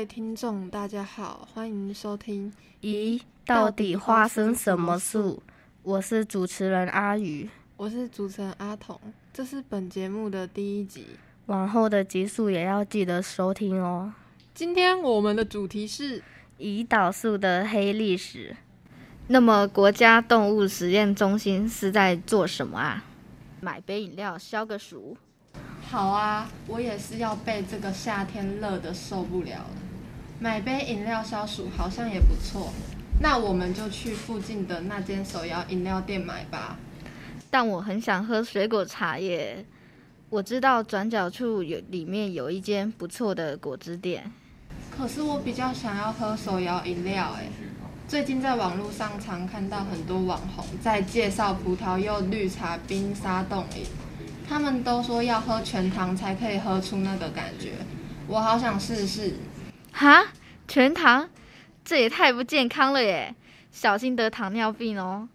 位听众，大家好，欢迎收听。咦，到底发生什么事？我是主持人阿宇，我是主持人阿童，这是本节目的第一集，往后的集数也要记得收听哦。今天我们的主题是胰岛素的黑历史。那么，国家动物实验中心是在做什么啊？买杯饮料消个暑。好啊，我也是要被这个夏天热的受不了了。买杯饮料消暑好像也不错，那我们就去附近的那间手摇饮料店买吧。但我很想喝水果茶耶。我知道转角处有里面有一间不错的果汁店。可是我比较想要喝手摇饮料哎。最近在网络上常看到很多网红在介绍葡萄柚绿茶冰沙冻饮。他们都说要喝全糖才可以喝出那个感觉，我好想试试。哈，全糖，这也太不健康了耶！小心得糖尿病哦。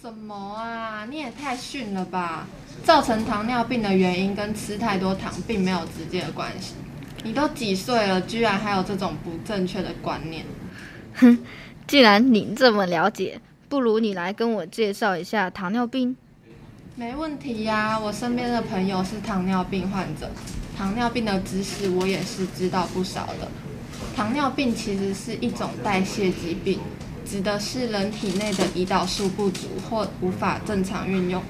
什么啊，你也太逊了吧！造成糖尿病的原因跟吃太多糖并没有直接的关系。你都几岁了，居然还有这种不正确的观念？哼，既然你这么了解，不如你来跟我介绍一下糖尿病。没问题呀，我身边的朋友是糖尿病患者，糖尿病的知识我也是知道不少的。糖尿病其实是一种代谢疾病，指的是人体内的胰岛素不足或无法正常运用，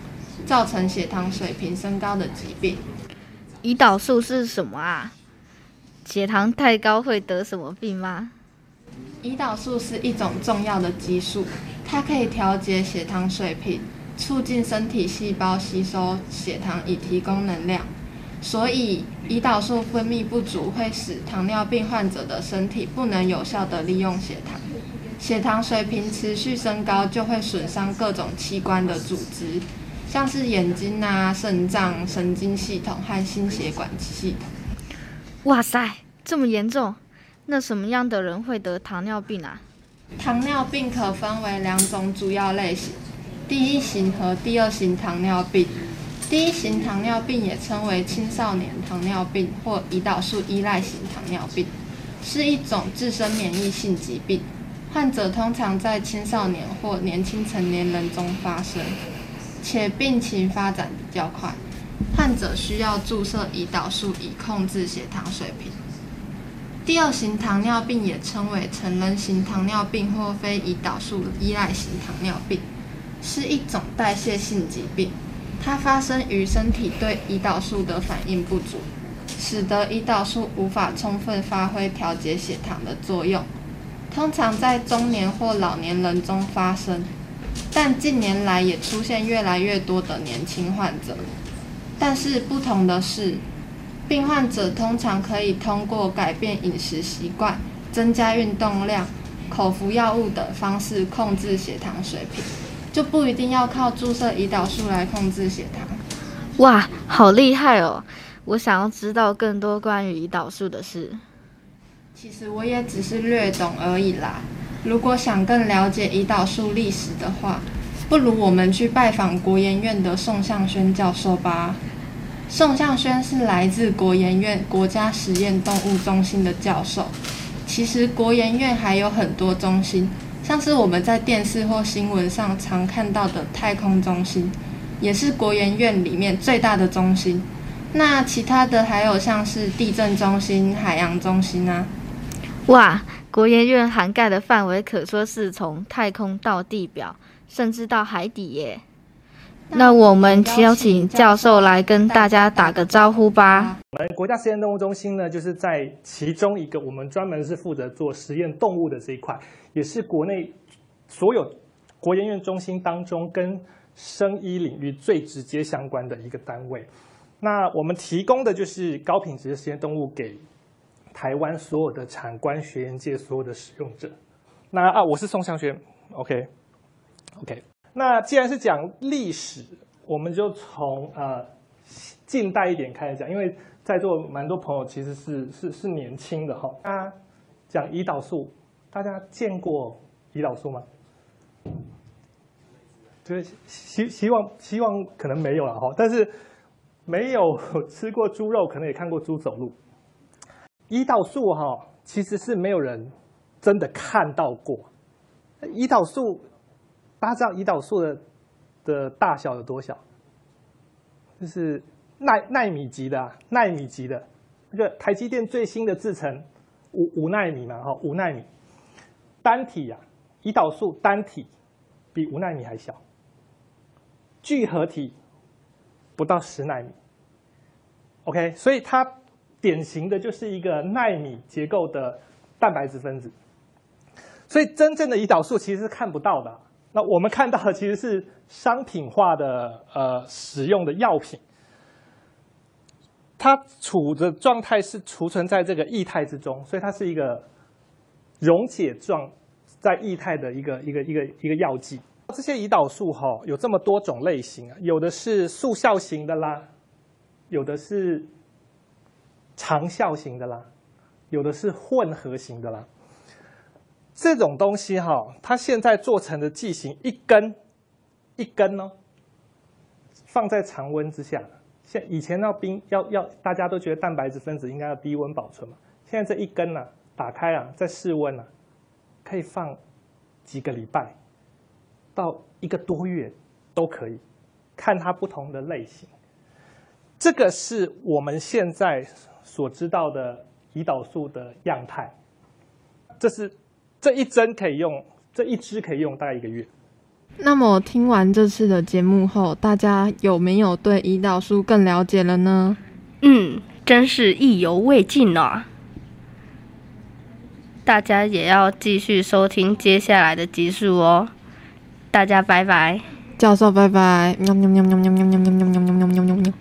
造成血糖水平升高的疾病。胰岛素是什么啊？血糖太高会得什么病吗？胰岛素是一种重要的激素，它可以调节血糖水平。促进身体细胞吸收血糖以提供能量，所以胰岛素分泌不足会使糖尿病患者的身体不能有效的利用血糖，血糖水平持续升高就会损伤各种器官的组织，像是眼睛啊、肾脏、神经系统和心血管系统。哇塞，这么严重？那什么样的人会得糖尿病啊？糖尿病可分为两种主要类型。第一型和第二型糖尿病，第一型糖尿病也称为青少年糖尿病或胰岛素依赖型糖尿病，是一种自身免疫性疾病，患者通常在青少年或年轻成年人中发生，且病情发展比较快，患者需要注射胰岛素以控制血糖水平。第二型糖尿病也称为成人型糖尿病或非胰岛素依赖型糖尿病。是一种代谢性疾病，它发生于身体对胰岛素的反应不足，使得胰岛素无法充分发挥调节血糖的作用。通常在中年或老年人中发生，但近年来也出现越来越多的年轻患者。但是不同的是，病患者通常可以通过改变饮食习惯、增加运动量、口服药物等方式控制血糖水平。就不一定要靠注射胰岛素来控制血糖。哇，好厉害哦！我想要知道更多关于胰岛素的事。其实我也只是略懂而已啦。如果想更了解胰岛素历史的话，不如我们去拜访国研院的宋向轩教授吧。宋向轩是来自国研院国家实验动物中心的教授。其实国研院还有很多中心。像是我们在电视或新闻上常看到的太空中心，也是国研院里面最大的中心。那其他的还有像是地震中心、海洋中心啊。哇，国研院涵盖的范围可说是从太空到地表，甚至到海底耶。那我们邀请教授来跟大家打个招呼吧。我们国家实验动物中心呢，就是在其中一个，我们专门是负责做实验动物的这一块，也是国内所有国研院中心当中跟生医领域最直接相关的一个单位。那我们提供的就是高品质的实验动物给台湾所有的产官学研界所有的使用者。那啊，我是宋向轩，OK，OK。那既然是讲历史，我们就从呃近代一点开始讲，因为在座蛮多朋友其实是是是年轻的哈。那讲胰岛素，大家见过胰岛素吗？就是希希望希望可能没有了哈，但是没有吃过猪肉，可能也看过猪走路。胰岛素哈。其实是没有人真的看到过。胰岛素，大家知道胰岛素的的大小有多小？就是纳纳米级的，啊纳米级的。那个台积电最新的制程五五纳米嘛，哈，五纳米单体呀，胰岛素单体比五纳米还小，聚合体不到十纳米。OK，所以它典型的就是一个纳米结构的蛋白质分子。所以真正的胰岛素其实是看不到的。那我们看到的其实是商品化的呃使用的药品。它储的状态是储存在这个液态之中，所以它是一个溶解状在液态的一个一个一个一个药剂。这些胰岛素哈有这么多种类型啊，有的是速效型的啦，有的是长效型的啦，有的是混合型的啦。这种东西哈，它现在做成的剂型一根一根哦，放在常温之下。现以前要冰要要，大家都觉得蛋白质分子应该要低温保存嘛。现在这一根呢，打开啊，在室温啊，可以放几个礼拜到一个多月都可以，看它不同的类型。这个是我们现在所知道的胰岛素的样态。这是这一针可以用，这一支可以用大概一个月。那么听完这次的节目后，大家有没有对胰岛素更了解了呢？嗯，真是意犹未尽呢。大家也要继续收听接下来的集数哦。大家拜拜，教授拜拜。喵喵喵喵喵喵喵喵喵喵喵。